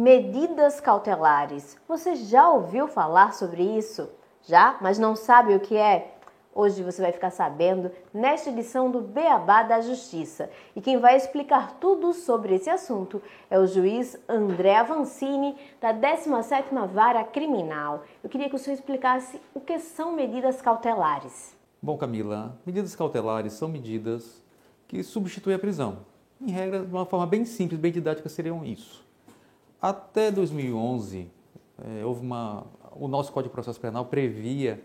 Medidas cautelares. Você já ouviu falar sobre isso? Já, mas não sabe o que é? Hoje você vai ficar sabendo nesta edição do Beabá da Justiça. E quem vai explicar tudo sobre esse assunto é o juiz André Avancini, da 17ª Vara Criminal. Eu queria que o senhor explicasse o que são medidas cautelares. Bom, Camila, medidas cautelares são medidas que substituem a prisão. Em regra, de uma forma bem simples, bem didática, seriam isso. Até 2011, é, houve uma, o nosso Código de Processo Penal previa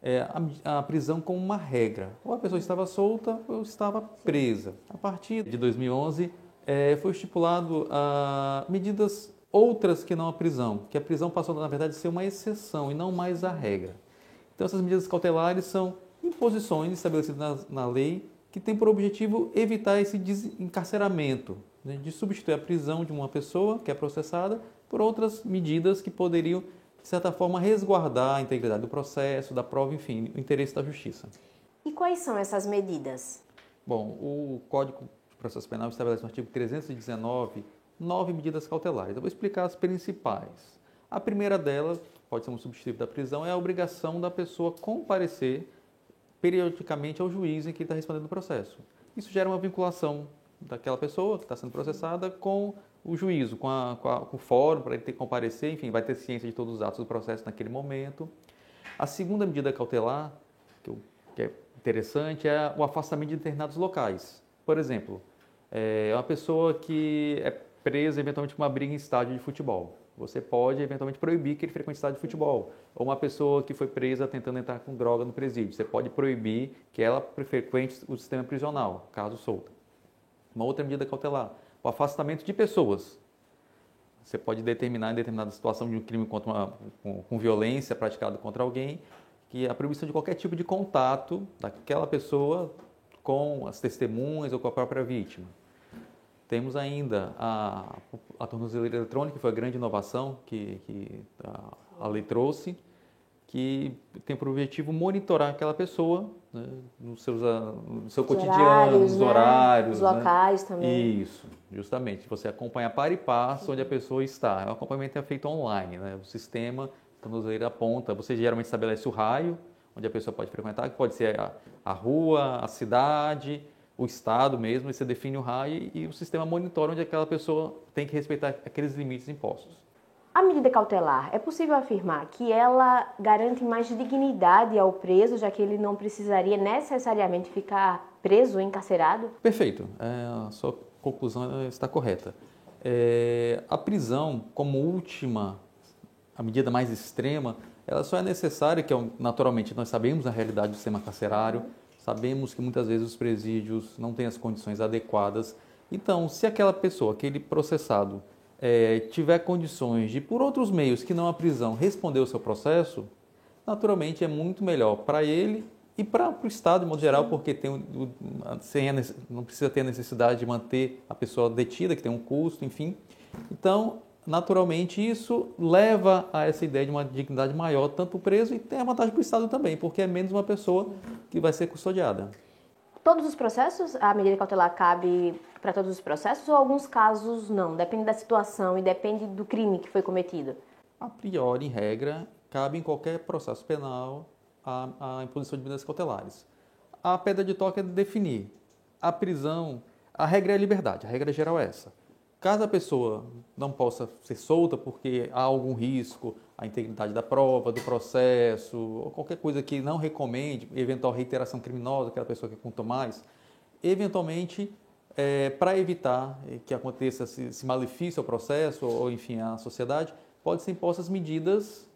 é, a, a, prisão como uma regra. Ou a pessoa estava solta ou estava presa. A partir de 2011, é, foi estipulado a, medidas outras que não a prisão, que a prisão passou, na verdade, a ser uma exceção e não mais a regra. Então, essas medidas cautelares são imposições estabelecidas na, na lei que têm por objetivo evitar esse encarceramento, né, de substituir a prisão de uma pessoa que é processada por outras medidas que poderiam, de certa forma, resguardar a integridade do processo, da prova, enfim, o interesse da justiça. E quais são essas medidas? Bom, o Código de Processo Penal estabelece no artigo 319 nove medidas cautelares. Eu vou explicar as principais. A primeira delas, pode ser um substitutivo da prisão, é a obrigação da pessoa comparecer periodicamente ao juiz em que está respondendo o processo. Isso gera uma vinculação daquela pessoa que está sendo processada com o juízo, com, a, com, a, com o fórum, para ele ter que comparecer, enfim, vai ter ciência de todos os atos do processo naquele momento. A segunda medida cautelar, que, eu, que é interessante, é o afastamento de determinados locais. Por exemplo, é uma pessoa que é presa eventualmente com uma briga em estádio de futebol. Você pode eventualmente proibir que ele frequente estádio de futebol. Ou uma pessoa que foi presa tentando entrar com droga no presídio. Você pode proibir que ela frequente o sistema prisional, caso solta. Uma outra medida cautelar, o afastamento de pessoas. Você pode determinar em determinada situação de um crime uma, com, com violência praticado contra alguém, que a proibição de qualquer tipo de contato daquela pessoa com as testemunhas ou com a própria vítima. Temos ainda a, a tornozeleira eletrônica, que foi a grande inovação que, que a, a lei trouxe, que tem por objetivo monitorar aquela pessoa né, nos seus, ah, no seu Os cotidiano, horários, nos né? horários. Os né? locais né? também. Isso, justamente. Você acompanha para e passo onde a pessoa está. O acompanhamento é feito online. Né? O sistema, ele aponta, você geralmente estabelece o raio onde a pessoa pode frequentar, que pode ser a, a rua, a cidade, o estado mesmo, e você define o raio e o sistema monitora onde aquela pessoa tem que respeitar aqueles limites impostos. A medida cautelar, é possível afirmar que ela garante mais dignidade ao preso, já que ele não precisaria necessariamente ficar preso encarcerado? Perfeito, é, a sua conclusão está correta. É, a prisão, como última, a medida mais extrema, ela só é necessária, que naturalmente nós sabemos a realidade do sistema carcerário, sabemos que muitas vezes os presídios não têm as condições adequadas. Então, se aquela pessoa, aquele processado, é, tiver condições de, por outros meios que não a prisão, responder o seu processo, naturalmente é muito melhor para ele e para o Estado, de modo geral, porque tem, sem não precisa ter a necessidade de manter a pessoa detida, que tem um custo, enfim. Então, naturalmente, isso leva a essa ideia de uma dignidade maior, tanto o preso, e tem a vantagem para o Estado também, porque é menos uma pessoa que vai ser custodiada. Todos os processos, a medida cautelar cabe para todos os processos ou alguns casos não? Depende da situação e depende do crime que foi cometido? A priori, em regra, cabe em qualquer processo penal a, a imposição de medidas cautelares. A pedra de toque é definir. A prisão, a regra é a liberdade, a regra geral é essa. Caso a pessoa não possa ser solta porque há algum risco à integridade da prova, do processo, ou qualquer coisa que não recomende, eventual reiteração criminosa, aquela pessoa que contou mais, eventualmente, é, para evitar que aconteça esse, esse malefício ao processo ou, enfim, à sociedade, pode ser impostas medidas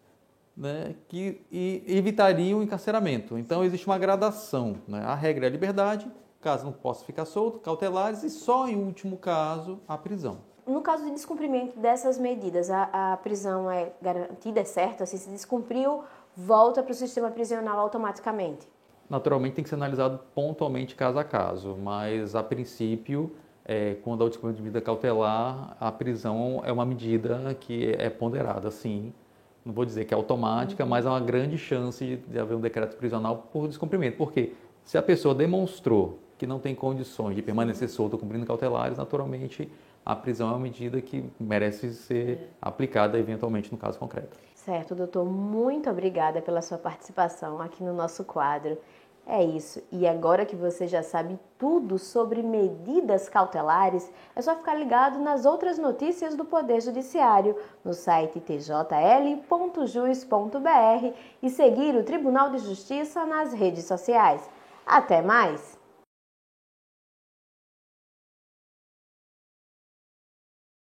né, que evitariam o encarceramento. Então, existe uma gradação. Né? A regra é a liberdade, caso não possa ficar solto, cautelares e só em último caso a prisão. No caso de descumprimento dessas medidas, a, a prisão é garantida, é certa? Assim, se descumpriu, volta para o sistema prisional automaticamente? Naturalmente tem que ser analisado pontualmente caso a caso, mas a princípio, é, quando há o descumprimento de medida cautelar, a prisão é uma medida que é ponderada, sim. Não vou dizer que é automática, uhum. mas há uma grande chance de haver um decreto prisional por descumprimento. Porque se a pessoa demonstrou que não tem condições de permanecer solto cumprindo cautelares, naturalmente a prisão é uma medida que merece ser aplicada eventualmente no caso concreto. Certo, doutor. Muito obrigada pela sua participação aqui no nosso quadro. É isso. E agora que você já sabe tudo sobre medidas cautelares, é só ficar ligado nas outras notícias do Poder Judiciário no site tjl.jus.br e seguir o Tribunal de Justiça nas redes sociais. Até mais!